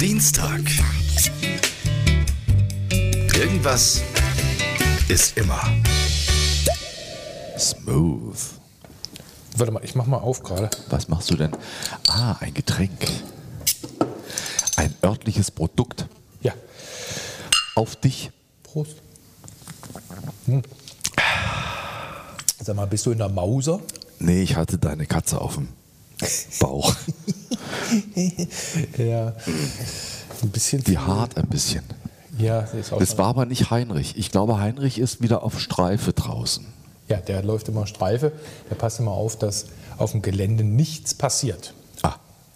Dienstag. Irgendwas ist immer. Smooth. Warte mal, ich mach mal auf gerade. Was machst du denn? Ah, ein Getränk. Ein örtliches Produkt. Ja, Auf dich. Prost. Hm. Sag mal, bist du in der Mauser? Nee, ich hatte deine Katze auf dem Bauch. Ja. Ein bisschen. Die hart ein bisschen. Ja, ist auch Das war aber nicht Heinrich. Ich glaube, Heinrich ist wieder auf Streife draußen. Ja, der läuft immer Streife. Der passt immer auf, dass auf dem Gelände nichts passiert. Ah,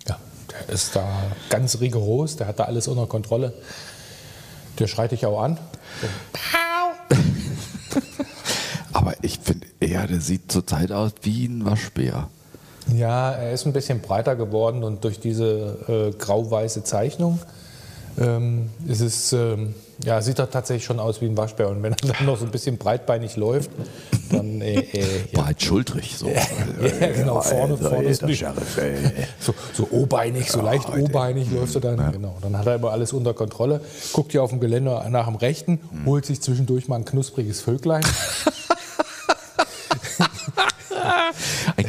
Ja, der ist da ganz rigoros, der hat da alles unter Kontrolle. Der schreit dich auch an. aber ich finde eher, der sieht zurzeit aus wie ein Waschbär. Ja, er ist ein bisschen breiter geworden und durch diese äh, grau-weiße Zeichnung ähm, ist es, ähm, ja, sieht er tatsächlich schon aus wie ein Waschbär. Und wenn er dann noch so ein bisschen breitbeinig läuft, dann äh, äh, ja. Breitschultrig so. ja, genau, vorne, vorne ist nicht. Sheriff, ey. So, so O-beinig, so leicht Alter. O-beinig läuft er dann. Genau. Dann hat er immer alles unter Kontrolle. Guckt hier auf dem Geländer nach dem Rechten, holt sich zwischendurch mal ein knuspriges Vöglein.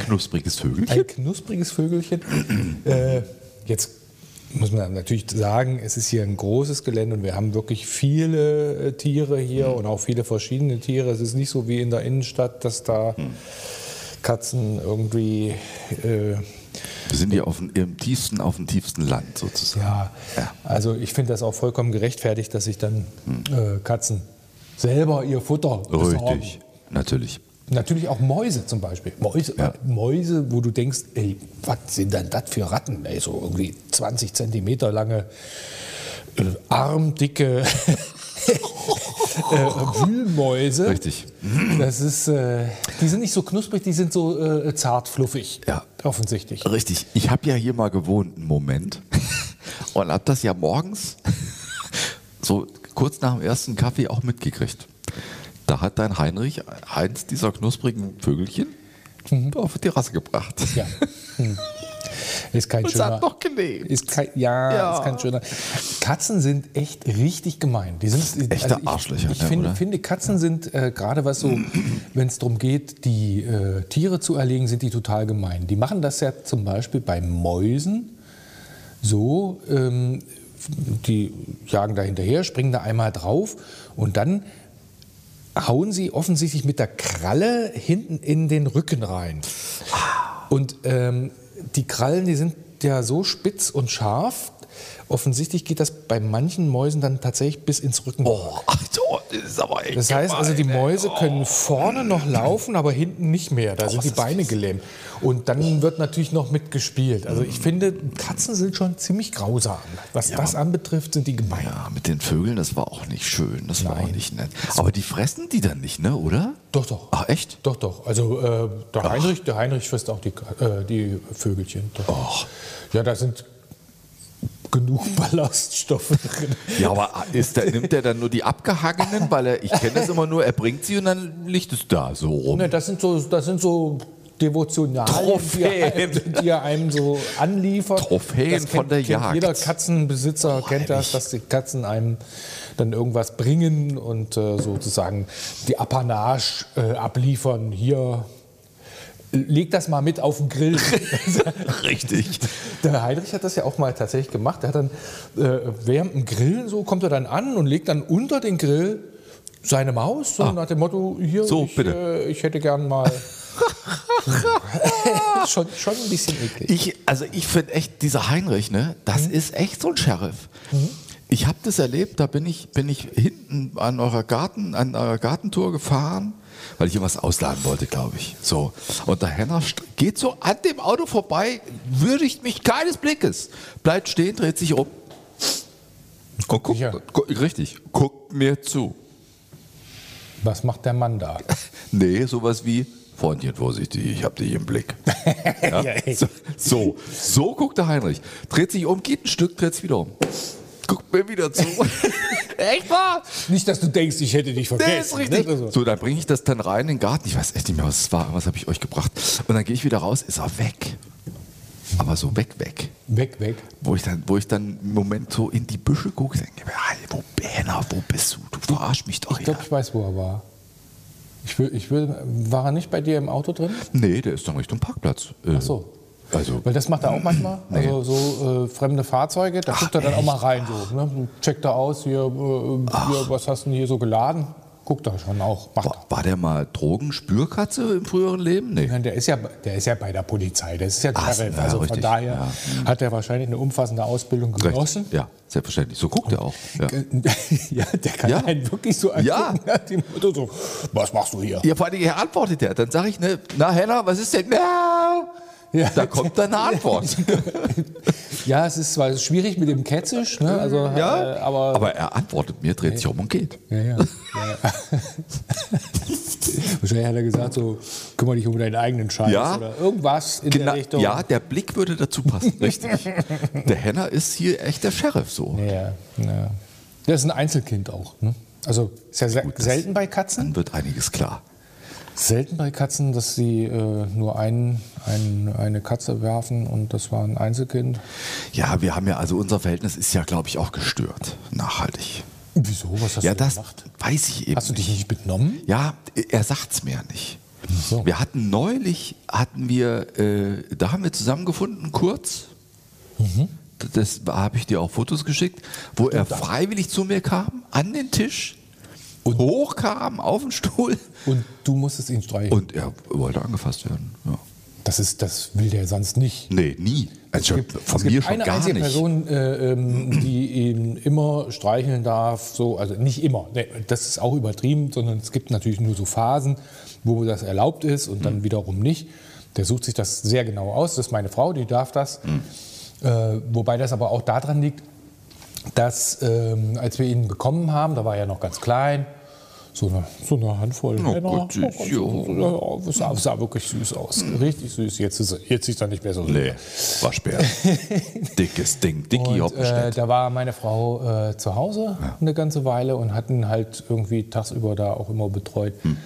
knuspriges Vögelchen. Ein knuspriges Vögelchen. äh, jetzt muss man natürlich sagen, es ist hier ein großes Gelände und wir haben wirklich viele äh, Tiere hier und auch viele verschiedene Tiere. Es ist nicht so wie in der Innenstadt, dass da Katzen irgendwie äh, Wir sind hier auf dem, im tiefsten, auf dem tiefsten Land sozusagen. Ja, Ja. also ich finde das auch vollkommen gerechtfertigt, dass sich dann äh, Katzen selber ihr Futter besorgen. Richtig, natürlich. Natürlich auch Mäuse zum Beispiel. Mäuse, Ja. Mäuse, wo du denkst, ey, was sind denn das für Ratten? Ey, so irgendwie 20 Zentimeter lange, äh, armdicke äh, Wühlmäuse. Richtig. Das ist, äh, die sind nicht so knusprig, die sind so äh, zart fluffig. Ja. Offensichtlich. Richtig. Ich habe ja hier mal gewohnt einen Moment und habe das ja morgens so kurz nach dem ersten Kaffee auch mitgekriegt. Da hat dein Heinrich eins dieser knusprigen Vögelchen auf die Terrasse gebracht. Mhm. Ja. Hm. Ist kein Und es schöner. hat noch gelebt. Ist kein, ja, Ja. ist kein schöner. Katzen sind echt richtig gemein. Die sind Echte ich, Arschlöcher, Ich ne, finde, finde, Katzen sind äh, gerade was so, wenn es darum geht, die äh, Tiere zu erlegen, sind die total gemein. Die machen das ja zum Beispiel bei Mäusen so. Ähm, die jagen da hinterher, springen da einmal drauf und dann hauen sie offensichtlich mit der Kralle hinten in den Rücken rein. Und ähm, die Krallen, die sind ja so spitz und scharf. Offensichtlich geht das bei manchen Mäusen dann tatsächlich bis ins Rücken. Oh, so, das ist aber echt Das heißt also, die. Mäuse können vorne noch laufen, aber hinten nicht mehr. Da sind die Beine fies. gelähmt. Und dann wird natürlich noch mitgespielt. Also ich finde, Katzen sind schon ziemlich grausam. Was das anbetrifft, sind die gemein. Ja, mit den Vögeln, das war auch nicht schön. Das war auch Nein. nicht nett. Aber die fressen die dann nicht, ne, oder? Doch, doch. Ach, echt? Doch, doch. Also äh, der, Heinrich, der Heinrich frisst auch die, äh, die Vögelchen. Doch. Och. Ja, da sind genug Ballaststoffe drin. Ja, aber ist der, nimmt der dann nur die abgehangenen? Weil er, ich kenne das immer nur, er bringt sie und dann liegt es da so rum. Ne, das sind so, das sind so die er, einem, Trophäen. die er einem so anliefert. Trophäen Das von der kennt Jagd. Jeder Katzenbesitzer kennt das, dass die Katzen einem dann irgendwas bringen und äh, sozusagen die Apanage äh, abliefern. Hier, leg das mal mit auf den Grill. Richtig. Der Heinrich hat das ja auch mal tatsächlich gemacht. Er hat dann äh, während dem Grillen so kommt er dann an und legt dann unter den Grill seine Maus so nach dem Motto hier Ah. So, ich. Äh, ich hätte gern mal schon, schon ein bisschen eklig. Ich, also ich finde echt, dieser Heinrich, ne, das ist echt so ein Sheriff. Ich habe das erlebt, da bin ich, bin ich hinten an eurer Garten, an eurer Gartentour gefahren, weil ich irgendwas ausladen wollte, glaube ich. So. Und der Henner geht so an dem Auto vorbei, würdigt mich keines Blickes, bleibt stehen, dreht sich um. Und guckt, Ja. gu- richtig, guckt mir zu. Was macht der Mann da? Nee, sowas wie, Freundchen, vorsichtig, ich hab dich im Blick. Ja? So, so, so guckt der Heinrich. Dreht sich um, geht ein Stück, dreht sich wieder um. Guckt mir wieder zu. Echt wahr? Nicht, dass du denkst, ich hätte dich Nee, vergessen. ist richtig. Ne? Also, So, dann bringe ich das dann rein in den Garten. Ich weiß echt nicht mehr, was es war. Was habe ich euch gebracht? Und dann gehe ich wieder raus, ist er weg. Aber so weg, weg. Weg, weg. Wo ich dann, wo ich dann im Moment so in die Büsche gucke, denke, hey, wo, Henna, wo bist du? Du verarsch mich doch Ich glaube, ich weiß, wo er war. Ich will, ich will, war er nicht bei dir im Auto drin? Nee, der ist dann Richtung Parkplatz. Äh, Ach so. Also, Weil das macht er auch manchmal. Nee. Also so äh, fremde Fahrzeuge, da Ach, guckt er dann auch echt? mal rein. So, ne? Checkt er aus, hier, äh, hier, was hast du denn hier so geladen? Guckt er schon auch. War, war der mal Drogenspürkatze im früheren Leben? Nee. Nein, Der ist, ja, der ist ja bei der Polizei, der ist ja Sheriff. also von richtig, daher ja. hat er wahrscheinlich eine umfassende Ausbildung genossen. Recht. Ja, selbstverständlich. So guckt er auch. Ja. ja, der kann Ja. einen wirklich so angucken. Ja. nach dem Motto so, was machst du hier? Ja, vor allem, er antwortet er. Dann sage ich, ne, na Henna, was ist denn? Miau. Ja. Da kommt dann eine Antwort. Ja, es ist zwar schwierig mit dem Ketzisch, ne? also, ja, äh, aber, aber er antwortet mir, dreht sich um und geht. Ja, ja. ja. Wahrscheinlich hat er gesagt, so, kümmere dich um deinen eigenen Scheiß oder irgendwas in Genau, der Richtung. ja, der Blick würde dazu passen, richtig. Der Henner ist hier echt der Sheriff so. Ja, ja. Der ist ein Einzelkind auch. Ne? Also ist ja Gut, selten bei Katzen. Dann wird einiges klar. Selten bei Katzen, dass sie äh, nur ein, ein, eine Katze werfen und das war ein Einzelkind. Ja, wir haben ja, also unser Verhältnis ist ja, glaube ich, auch gestört, nachhaltig. Wieso? Was hast Ja, du das gemacht? weiß ich eben Hast du dich nicht. benommen? Ja, er sagt's mir nicht. so. Wir hatten neulich, hatten wir, äh, da haben wir zusammengefunden, kurz. Mhm. Das habe ich dir auch Fotos geschickt, wo er freiwillig zu mir kam, an den Tisch, und hochkam auf den Stuhl Und du musstest ihn streichen. und er wollte angefasst werden. Ja. das, ist, das will der sonst nicht. Nee, nie. Also Es gibt, von es mir gibt schon eine gar einzige nicht. Person, äh, ähm, die ihn immer streicheln darf. So, also nicht immer, nee, das ist auch übertrieben, sondern es gibt natürlich nur so Phasen, wo das erlaubt ist und Mhm. dann wiederum nicht. Der sucht sich das sehr genau aus. Das ist meine Frau, die darf das. Mhm. Äh, wobei das aber auch daran liegt, dass ähm, als wir ihn bekommen haben, da war er noch ganz klein, so eine, so eine Handvoll Oh Männer. Gott, süß, so, ja, ja, sah, sah wirklich süß aus. Richtig süß. Jetzt ist jetzt ist er nicht mehr so. Nee, Waschbär. Dickes Ding, Dicky Und, äh, da war meine Frau äh, zu Hause eine ganze Weile und hat ihn halt irgendwie tagsüber da auch immer betreut. Hm.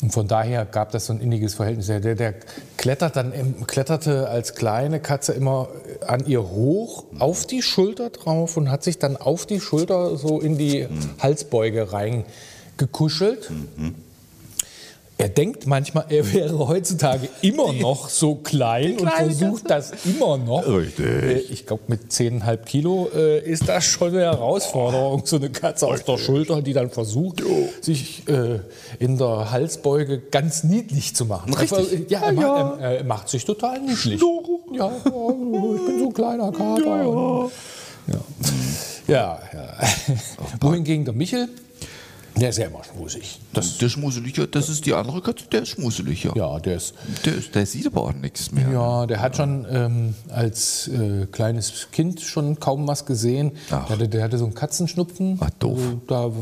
Und von daher gab das so ein inniges Verhältnis. Der, der, klettert dann kletterte als kleine Katze immer an ihr hoch auf die Schulter drauf und hat sich dann auf die Schulter so in die Hm. Halsbeuge reingekuschelt. Er denkt manchmal, er wäre heutzutage immer noch so klein und versucht das immer noch. Richtig. Äh, Ich glaube, mit 10,5 Kilo äh, ist das schon eine Herausforderung, so eine Katze auf der Schulter, die dann versucht, sich äh, in der Halsbeuge ganz niedlich zu machen. Richtig. Also, ja, er, Ja, macht, er, er macht sich total niedlich. Ja, ja, ich bin so ein kleiner Kater. Ja, ja. ja. Wohingegen der Michel, der ist ja immer schmusig. Das, Der Schmuseliger, das ist die andere Katze, der ist schmuseliger. ja, der ist Der, ist- der sieht aber auch nichts mehr. Ja, der hat schon ähm, als äh, kleines Kind schon kaum was gesehen. Der hatte, der hatte so einen Katzenschnupfen. Ach, doof. Also da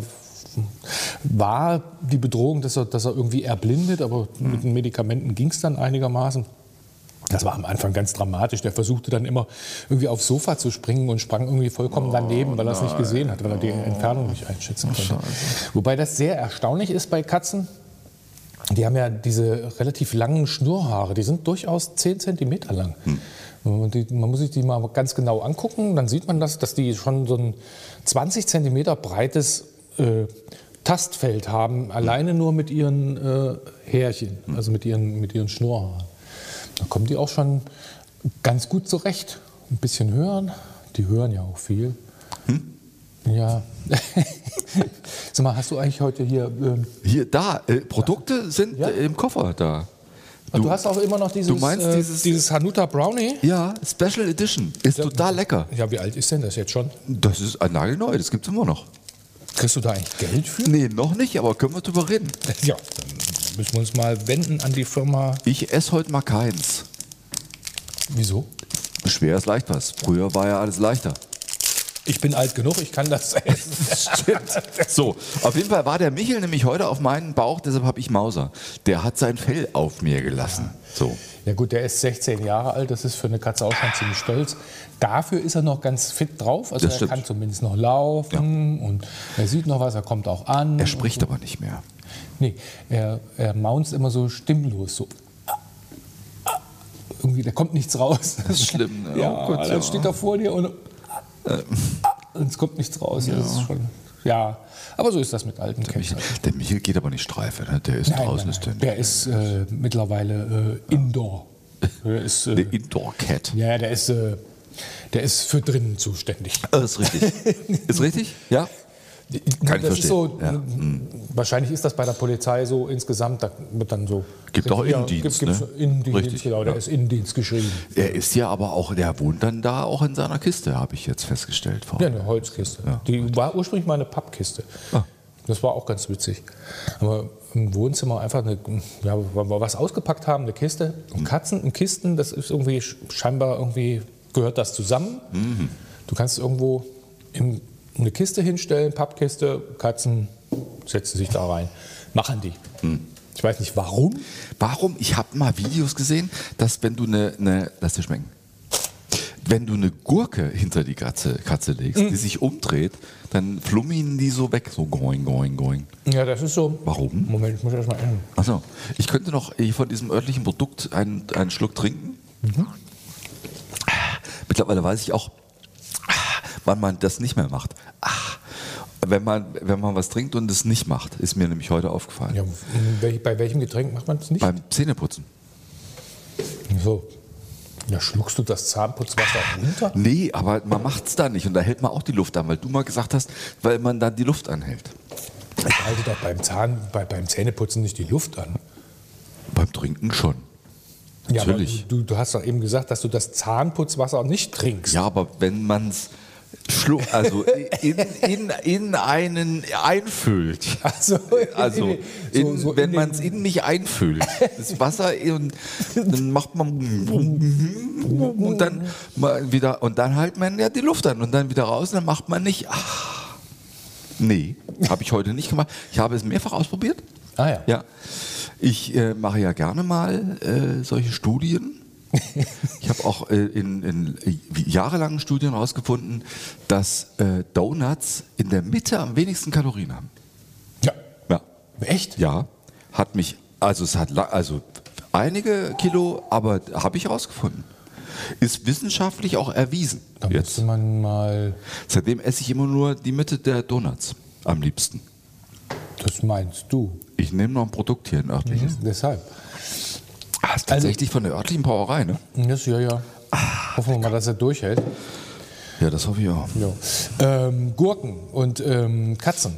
war die Bedrohung, dass er, dass er irgendwie erblindet, aber Hm. mit den Medikamenten ging es dann einigermaßen. Das war am Anfang ganz dramatisch. Der versuchte dann immer irgendwie aufs Sofa zu springen und sprang irgendwie vollkommen daneben, weil er es nicht gesehen hat, weil er die Entfernung nicht einschätzen konnte. Wobei das sehr erstaunlich ist bei Katzen. Die haben ja diese relativ langen Schnurrhaare, die sind durchaus 10 Zentimeter lang. Und die, man muss sich die mal ganz genau angucken, dann sieht man das, dass die schon so ein 20 Zentimeter breites äh, Tastfeld haben, alleine nur mit ihren äh, Härchen, also mit ihren, mit ihren Schnurrhaaren. Da kommen die auch schon ganz gut zurecht. Ein bisschen hören, die hören ja auch viel. Ja. Sag mal, hast du eigentlich heute hier ähm, Hier, da, äh, Produkte sind Ja. äh, im Koffer da. Du, hast auch immer noch dieses, du meinst äh, dieses- dieses Hanuta Brownie? Ja, Special Edition. Ist total lecker. Ja, wie alt ist denn das jetzt schon? Das ist ein nagelneu, das gibt's immer noch. Kriegst du da eigentlich Geld für? Nee, noch nicht, aber können wir drüber reden. Ja, müssen wir uns mal wenden an die Firma. Ich esse heute mal keins. Wieso? Schwer ist leicht was. Früher war ja alles leichter. Ich bin alt genug, ich kann das essen. So, auf jeden Fall war der Michel nämlich heute auf meinen Bauch, deshalb habe ich Mauser. Der hat sein Fell auf mir gelassen. So. Ja gut, der ist 16 Jahre alt, das ist für eine Katze auch schon ziemlich stolz. Dafür ist er noch ganz fit drauf, also Das er stimmt. kann zumindest noch laufen und er sieht noch was, er kommt auch an. Er spricht aber nicht mehr. Nee, er, er maunzt immer so stimmlos, so. irgendwie, da kommt nichts raus. Das ist schlimm. Ne? Ja, Oh Gott, dann ja. steht er vor dir und, und es kommt nichts raus. Ja. Das ist schon, ja, aber so ist das mit alten Michael, Kennzeichen. der Michael geht aber nicht Streife, ne? der ist Nein, draußen. nein, Ist nein. der, Der ist äh, mittlerweile äh, Indoor. Der ist, äh, der Indoor-Cat. ja, der ist, äh, der ist für drinnen zuständig. Das ist richtig. ist richtig? Ja? Kann ich das ist so, verstehen. Ja. Hm. Wahrscheinlich ist das bei der Polizei so insgesamt, da wird dann so. Gibt auch Ja, Innendienst, Gibt, ne? Innendienst, Richtig, genau, der ja. ist Innendienst geschrieben. Er ist ja aber auch, der wohnt dann da auch in seiner Kiste, habe ich jetzt festgestellt. Frau. Ja, eine Holzkiste. Die war ursprünglich mal eine Pappkiste. Ah. Das war auch ganz witzig. Aber im Wohnzimmer einfach eine, ja, weil wir was ausgepackt haben, eine Kiste. Und Katzen und Kisten, das ist irgendwie scheinbar irgendwie gehört das zusammen. Mhm. Du kannst irgendwo in eine Kiste hinstellen, Pappkiste, Katzen setzen sich da rein, machen die. Mhm. Ich weiß nicht warum. Warum? Ich habe mal Videos gesehen, dass wenn du eine, eine lass dir schmecken, wenn du eine Gurke hinter die Katze, Katze legst, die sich umdreht, dann flummen die so weg, so going, going, going. Ja, das ist so. Warum? Moment, ich muss erst mal. Achso, ich könnte noch eh von diesem örtlichen Produkt einen, einen Schluck trinken. Mittlerweile weiß ich auch, wann man das nicht mehr macht. Ah, Wenn man, wenn man was trinkt und es nicht macht, ist mir nämlich heute aufgefallen. Ja, bei welchem Getränk macht man das nicht? Beim Zähneputzen. So. Ja, schluckst du das Zahnputzwasser runter? Nee, aber man macht es da nicht und da hält man auch die Luft an, weil du mal gesagt hast, weil man dann die Luft anhält. Ich halte doch beim, Zahn, bei, beim Zähneputzen nicht die Luft an. Beim Trinken schon. Ja, aber Natürlich. du, du hast doch eben gesagt, dass du das Zahnputzwasser nicht trinkst. Ja, aber wenn man es schluck, also in, in, in einen einfüllt. Also, Also, in- so- so wenn man es in mich einfüllt, das Wasser, und dann macht man und dann wieder und dann hält man ja die Luft an und dann wieder raus und dann macht man nicht. Ah, nee, habe ich heute nicht gemacht. Ich habe es mehrfach ausprobiert. Ah ja. Ja, ich äh, mache ja gerne mal äh, solche Studien. Ich habe auch äh, in, in äh, jahrelangen Studien herausgefunden, dass äh, Donuts in der Mitte am wenigsten Kalorien haben. Ja. Ja. Echt? Ja, hat mich, also es hat also einige Kilo, aber habe ich herausgefunden. Ist wissenschaftlich auch erwiesen. Da Jetzt. müsste man mal. Seitdem esse ich immer nur die Mitte der Donuts am liebsten. Das meinst du. Ich nehme noch ein Produkt hier, ein örtliches. Deshalb. Ah, ist tatsächlich von der örtlichen Brauerei, ne? Das, ja, ja. Hoffen wir mal, dass er durchhält. Ja, das hoffe ich auch. Ja. Ähm, Gurken und ähm, Katzen.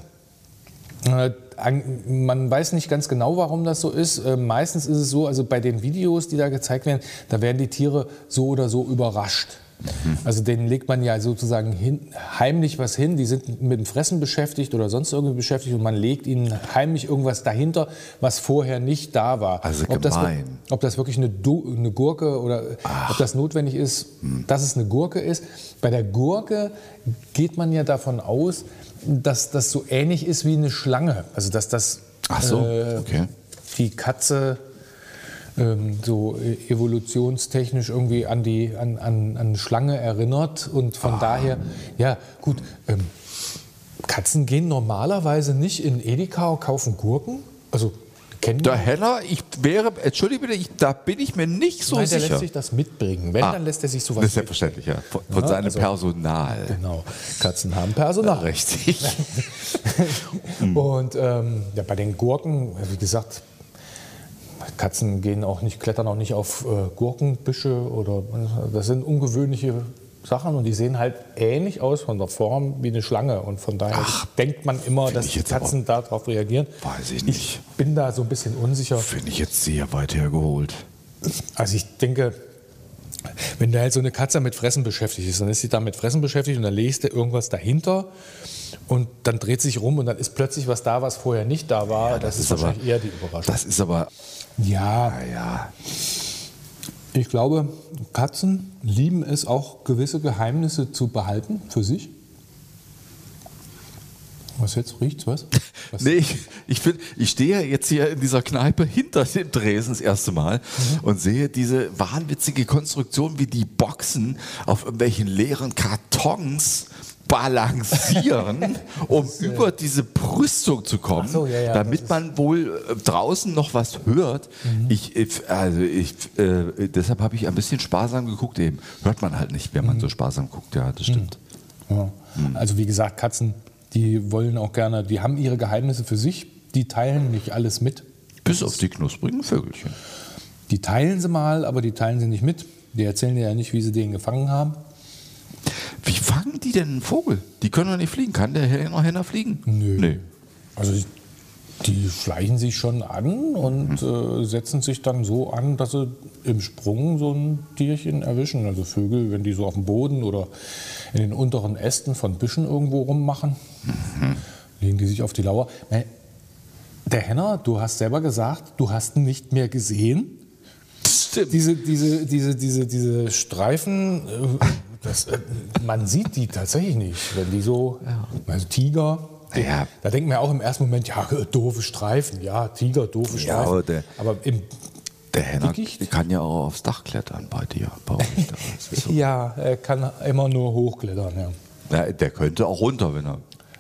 Äh, an- man weiß nicht ganz genau, warum das so ist. Äh, meistens ist es so, also bei den Videos, die da gezeigt werden, da werden die Tiere so oder so überrascht. Also denen legt man ja sozusagen hin, heimlich was hin. Die sind mit dem Fressen beschäftigt oder sonst irgendwie beschäftigt und man legt ihnen heimlich irgendwas dahinter, was vorher nicht da war. Also ob, das, gemein. ob das wirklich eine, Du- eine Gurke oder ob das notwendig ist, dass es eine Gurke ist. Bei der Gurke geht man ja davon aus, dass das so ähnlich ist wie eine Schlange. Also dass das Ach so, äh, okay. die Katze ähm, so äh, evolutionstechnisch irgendwie an die an, an, an Schlange erinnert und Ah. von daher ja gut. Ähm, Katzen gehen normalerweise nicht in Edeka und kaufen Gurken. Also kennen Der Heller, ich wäre, entschuldige bitte, ich, da bin ich mir nicht so Nein, der sicher. lässt sich das mitbringen. Wenn, Ah, dann lässt er sich das sowas ist selbstverständlich, ja. Von, von Ja, seinem also- Personal. Genau. Katzen haben Personal. Richtig. Und ähm, ja, bei den Gurken, wie gesagt, Katzen gehen auch nicht, klettern auch nicht auf äh, Gurkenbüsche oder das sind ungewöhnliche Sachen und die sehen halt ähnlich aus von der Form wie eine Schlange und von daher denkt man immer, dass ich die Katzen darauf reagieren. Weiß ich Ich nicht. bin da so ein bisschen unsicher. Finde ich jetzt sehr weit hergeholt. Also ich denke, wenn da halt so eine Katze mit Fressen beschäftigt ist, dann ist sie da mit Fressen beschäftigt und dann legst du irgendwas dahinter und dann dreht sich rum und dann ist plötzlich was da, was vorher nicht da war. das, ist, aber- wahrscheinlich eher die Überraschung. Das ist aber, ja, naja, ich glaube, Katzen lieben es auch, gewisse Geheimnisse zu behalten für sich. Was jetzt? Riecht's was? was? Nee, ich, ich, find, ich stehe jetzt hier in dieser Kneipe hinter dem Dresen das erste Mal und sehe diese wahnwitzige Konstruktion, wie die Boxen auf irgendwelchen leeren Kartons balancieren, um über diese Brüstung zu kommen, so, ja, ja, damit man wohl äh, draußen noch was hört. Ich, äh, also ich, äh, deshalb habe ich ein bisschen sparsam geguckt eben. Hört man halt nicht, wenn man so sparsam guckt. Ja, das stimmt. Ja. Also wie gesagt, Katzen, die wollen auch gerne, die haben ihre Geheimnisse für sich, die teilen nicht alles mit. Bis auf die knusprigen Vögelchen. Die teilen sie mal, aber die teilen sie nicht mit. Die erzählen dir ja nicht, wie sie den gefangen haben. Wie fangen die denn einen Vogel? Die können doch nicht fliegen. Kann der Henner, fliegen? Nö. Nee. Also die schleichen sich schon an und äh, setzen sich dann so an, dass sie im Sprung so ein Tierchen erwischen. Also Vögel, wenn die so auf dem Boden oder in den unteren Ästen von Büschen irgendwo rummachen, legen die sich auf die Lauer. Der Henner, du hast selber gesagt, du hast ihn nicht mehr gesehen. Stimmt. Diese, diese, diese, diese, diese Streifen, äh, das, äh, man sieht die tatsächlich nicht. Wenn die so, also Tiger, Ja. da denkt man ja auch im ersten Moment, ja, äh, doofe Streifen, ja, Tiger, doofe Streifen. Ja, aber der- aber im, Der Henner kann ja auch aufs Dach klettern bei dir. Bei euch. Ist so. ja, er kann immer nur hochklettern, ja. ja, der könnte auch runter, wenn er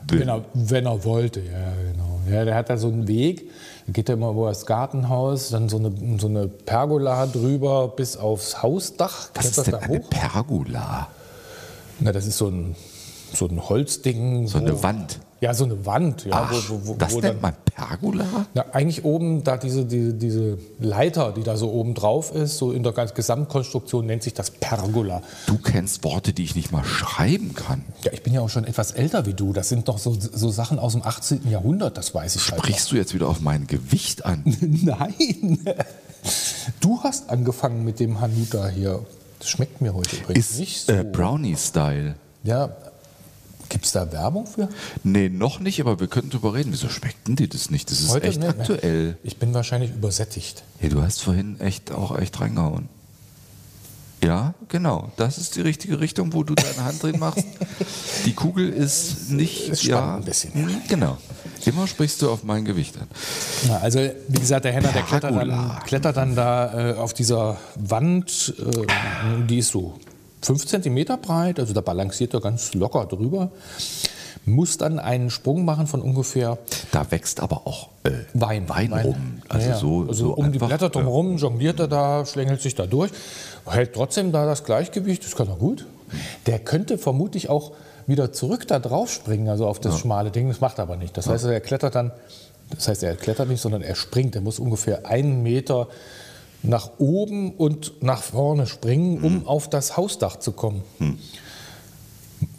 will. Wenn er, wenn er wollte, ja, genau. Ja, der hat da so einen Weg, da geht er immer über das Gartenhaus, dann so eine, so eine Pergola drüber bis aufs Hausdach, Was ist klettert denn da eine hoch. Pergola? Na, das ist so ein, so ein Holzding. So eine Wand. Ja, so eine Wand. Ja, Ach, wo, wo, das wo nennt dann, man Pergola? na, eigentlich oben, da diese, diese, diese Leiter, die da so oben drauf ist, so in der ganzen Gesamtkonstruktion nennt sich das Pergola. Du kennst Worte, die ich nicht mal schreiben kann. Ja, ich bin ja auch schon etwas älter wie du. Das sind doch so, so Sachen aus dem 18. Jahrhundert, das weiß ich halt. Sprichst du jetzt wieder auf mein Gewicht an? Nein. Du hast angefangen mit dem Hanuta hier. Das schmeckt mir heute übrigens Ist nicht so. äh, Brownie-Style. ja, gibt es da Werbung für? Nee, noch nicht, aber wir könnten drüber reden. Wieso schmeckt denn dir das nicht? Das ist echt ne? aktuell. Ich bin wahrscheinlich übersättigt. Ja, du hast vorhin echt auch echt reingehauen. Ja, genau. Das ist die richtige Richtung, wo du deine Hand drin machst. Die Kugel ist nicht. Es ja, ein bisschen. Mhm, Genau. Immer sprichst du auf mein Gewicht an. Ja, also wie gesagt, der Henner, der klettert dann, klettert dann da äh, auf dieser Wand, äh, die ist so 5 cm breit, also da balanciert er ganz locker drüber, muss dann einen Sprung machen von ungefähr Da wächst aber auch äh, Wein, Wein, rum. Also Ja, ja. so, also so um die einfach, Blätter drumherum jongliert er da, schlängelt sich da durch, hält trotzdem da das Gleichgewicht, das kann er gut. Der könnte vermutlich auch wieder zurück da drauf springen, also auf das schmale Ding, das macht er aber nicht. Das heißt, er klettert dann, das heißt, er klettert nicht, sondern er springt. Er muss ungefähr einen Meter nach oben und nach vorne springen, um auf das Hausdach zu kommen.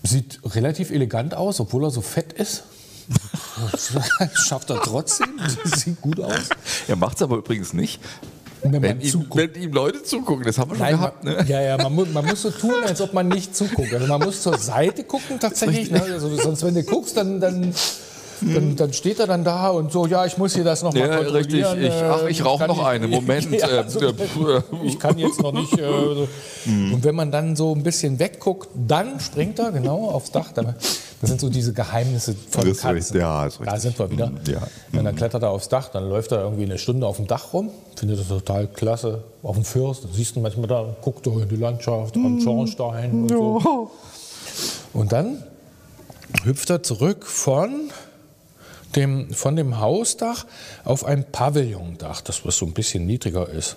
Sieht relativ elegant aus, obwohl er so fett ist. Schafft er trotzdem. Sieht gut aus. Er macht es aber übrigens nicht. Wenn Wenn ihm, wenn ihm Leute zugucken, das haben wir schon Nein, gehabt. Ne? Ja, ja, man muss, man muss so tun, als ob man nicht zuguckt. Also man muss zur Seite gucken tatsächlich. Ne? Also sonst, wenn du guckst, dann, dann, dann, dann steht er dann da und so, ja, ich muss hier das noch mal Ja, richtig. kontrollieren. Ich, ach, äh, ich rauche noch eine. Moment. Ja, äh, also, ich kann jetzt noch nicht. Äh, so. Und wenn man dann so ein bisschen wegguckt, dann springt er genau aufs Dach. Das sind so diese Geheimnisse von Das Katzen. richtig, ja, ist Da richtig. sind wir wieder. Mhm, ja. Und dann klettert er aufs Dach, dann läuft er irgendwie eine Stunde auf dem Dach rum, findet das total klasse. Auf dem Fürst, siehst du manchmal da, guckt er in die Landschaft, am Schornstein und so. Und dann hüpft er zurück von dem, von dem Hausdach auf ein Pavillondach, das was so ein bisschen niedriger ist.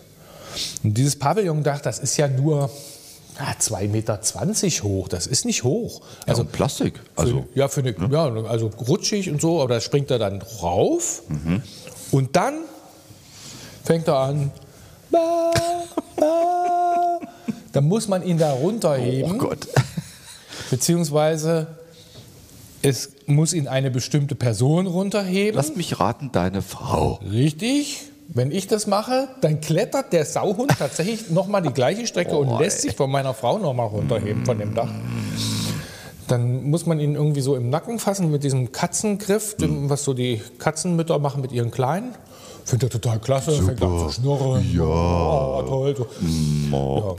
Und dieses Pavillondach, das ist ja nur ah, 2,20 Meter hoch, das ist nicht hoch. Also Plastik. Also, Für, ja, für eine, ja, also rutschig und so, aber da springt er dann rauf und dann fängt er an. Ba, ba. Dann muss man ihn da runterheben, oh Gott. beziehungsweise es muss ihn eine bestimmte Person runterheben. Lass mich raten, deine Frau. Richtig. Wenn ich das mache, dann klettert der Sauhund tatsächlich nochmal die gleiche Strecke und lässt sich von meiner Frau nochmal runterheben von dem Dach. Dann muss man ihn irgendwie so im Nacken fassen mit diesem Katzengriff, dem, was so die Katzenmütter machen mit ihren Kleinen. Findet er total klasse, fängt an zu schnurren. Ja. Oh, toll. So. Ja.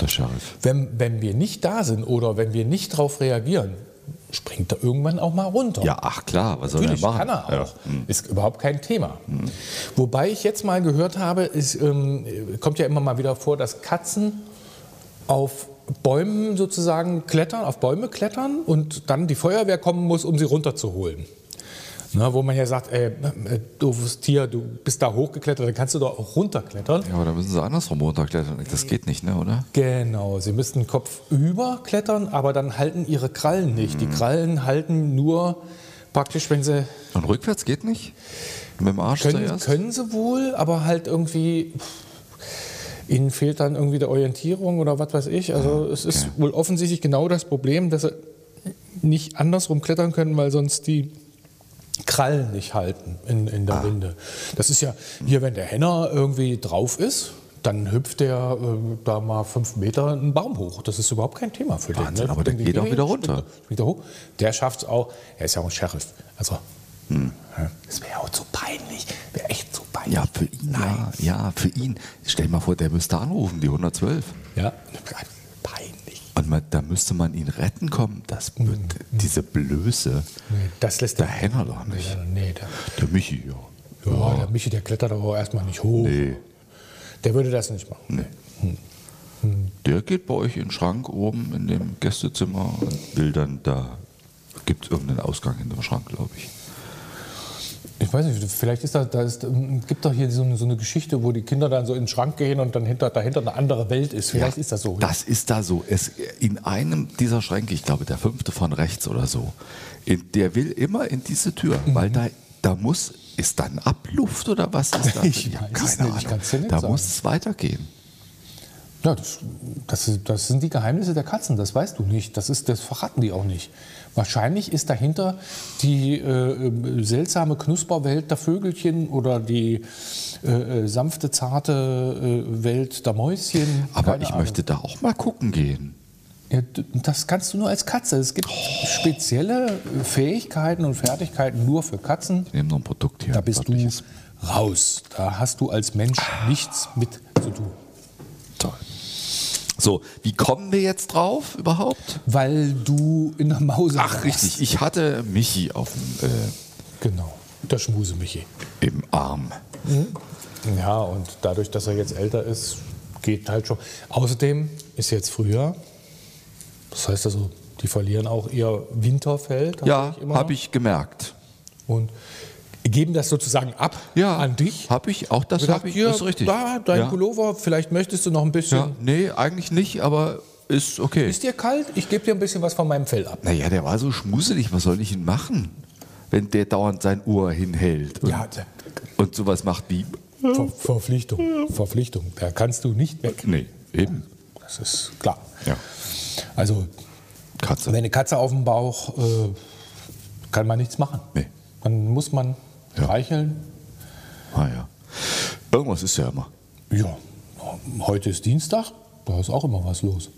Der Sheriff. Wenn, wenn wir nicht da sind oder wenn wir nicht darauf reagieren, springt er irgendwann auch mal runter. Ja, ach klar, was soll Natürlich er machen? kann er Ja. auch. Ist überhaupt kein Thema. Wobei ich jetzt mal gehört habe, es ähm, kommt ja immer mal wieder vor, dass Katzen auf Bäumen sozusagen klettern, auf Bäume klettern und dann die Feuerwehr kommen muss, um sie runterzuholen. Na, wo man ja sagt, ey, äh, doofes Tier, du bist da hochgeklettert, dann kannst du doch auch runterklettern. Ja, aber da müssen sie andersrum runterklettern. Das geht nicht, ne, oder? Genau, sie müssten Kopf über klettern, aber dann halten ihre Krallen nicht. Die Krallen halten nur praktisch, wenn sie. Und rückwärts geht nicht? Mit dem Arsch Können, zuerst? können sie wohl, aber halt irgendwie. pff, Ihnen fehlt dann irgendwie die Orientierung oder was weiß ich. Also es ist wohl offensichtlich genau das Problem, dass sie nicht andersrum klettern können, weil sonst die Krallen nicht halten in, in der Winde. Das ist ja hier, wenn der Henner irgendwie drauf ist, dann hüpft der äh, da mal fünf Meter einen Baum hoch. Das ist überhaupt kein Thema für den. Wahnsinn, ne? aber der geht auch wieder runter. er- springt er hoch. Der schafft es auch. Er ist ja auch ein Sheriff. Also, Hm. das wäre auch zu peinlich. Wäre echt zu peinlich. Ja, für ihn, ja, ja, für ihn. Stell dir mal vor, der müsste anrufen, die 112. Ja. Und man, da müsste man ihn retten kommen. Das wird, diese Blöße, Nee, das lässt der Henner doch nicht. Nee, der, Der Michi, ja. ja, der Michi, der klettert aber erstmal nicht hoch. Nee, Der würde das nicht machen. der geht bei euch in den Schrank oben in dem Gästezimmer und will dann da, gibt es irgendeinen Ausgang in dem Schrank, glaube ich. Ich weiß nicht, vielleicht ist da, da ist, ähm, gibt doch hier so eine, so eine Geschichte, wo die Kinder dann so in den Schrank gehen und dann hinter, dahinter eine andere Welt ist. Vielleicht ist das so. Das ist da so. Es, in einem dieser Schränke, ich glaube der fünfte von rechts oder so, in, der will immer in diese Tür, Mhm. weil da, da muss, ist dann Abluft oder was ist da? Ich weiß es nicht, ich kann's dir nicht Da sagen. muss es weitergehen. Ja, das, das, das sind die Geheimnisse der Katzen, das weißt du nicht. Das, ist, das verraten die auch nicht. Wahrscheinlich ist dahinter die äh, äh, seltsame Knusperwelt der Vögelchen oder die äh, äh, sanfte, zarte äh, Welt der Mäuschen. Aber Keine ich Ahnung. möchte da auch mal gucken gehen. Ja, das kannst du nur als Katze. Es gibt spezielle Fähigkeiten und Fertigkeiten nur für Katzen. Ich nehme noch ein Produkt hier. Da bist du raus. Da hast du als Mensch nichts mit zu tun. So, wie kommen wir jetzt drauf überhaupt? Weil du in der Mause Ach, warst. richtig. Ich hatte Michi auf dem, Genau. Der Schmuse Michi. äh, im Arm. Ja, und dadurch, dass er jetzt älter ist, geht halt schon. Außerdem ist jetzt Frühjahr. Das heißt also, die verlieren auch ihr Winterfell. Ja, habe ich gemerkt. Und geben das sozusagen ab Ja, an dich. Habe ich, auch das habe ich, hier, ist richtig. Da, dein ja. Pullover, vielleicht möchtest du noch ein bisschen. Ja, nee, eigentlich nicht, aber ist okay. Ist dir kalt? Ich gebe dir ein bisschen was von meinem Fell ab. Naja, der war so schmuselig, was soll ich ihn machen? Wenn der dauernd sein Ohr hinhält und, Ja, und sowas macht wie. Ver Verpflichtung. Verpflichtung. Da kannst du nicht weg. Nee, eben. Das ist klar. Ja. Also, Katze. wenn eine Katze auf dem Bauch, äh, kann man nichts machen. Nee. Dann muss man Ja. streicheln. Ah ja. Irgendwas ist ja immer. Ja, heute ist Dienstag, da ist auch immer was los.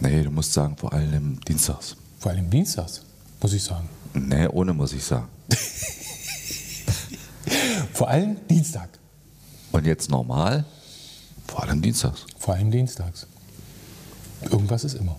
Nee, du musst sagen, vor allem dienstags. Vor allem Dienstags, muss ich sagen. Nee, ohne muss ich sagen. Vor allem Dienstag. Und jetzt normal, vor allem dienstags. Vor allem Dienstags. Irgendwas ist immer.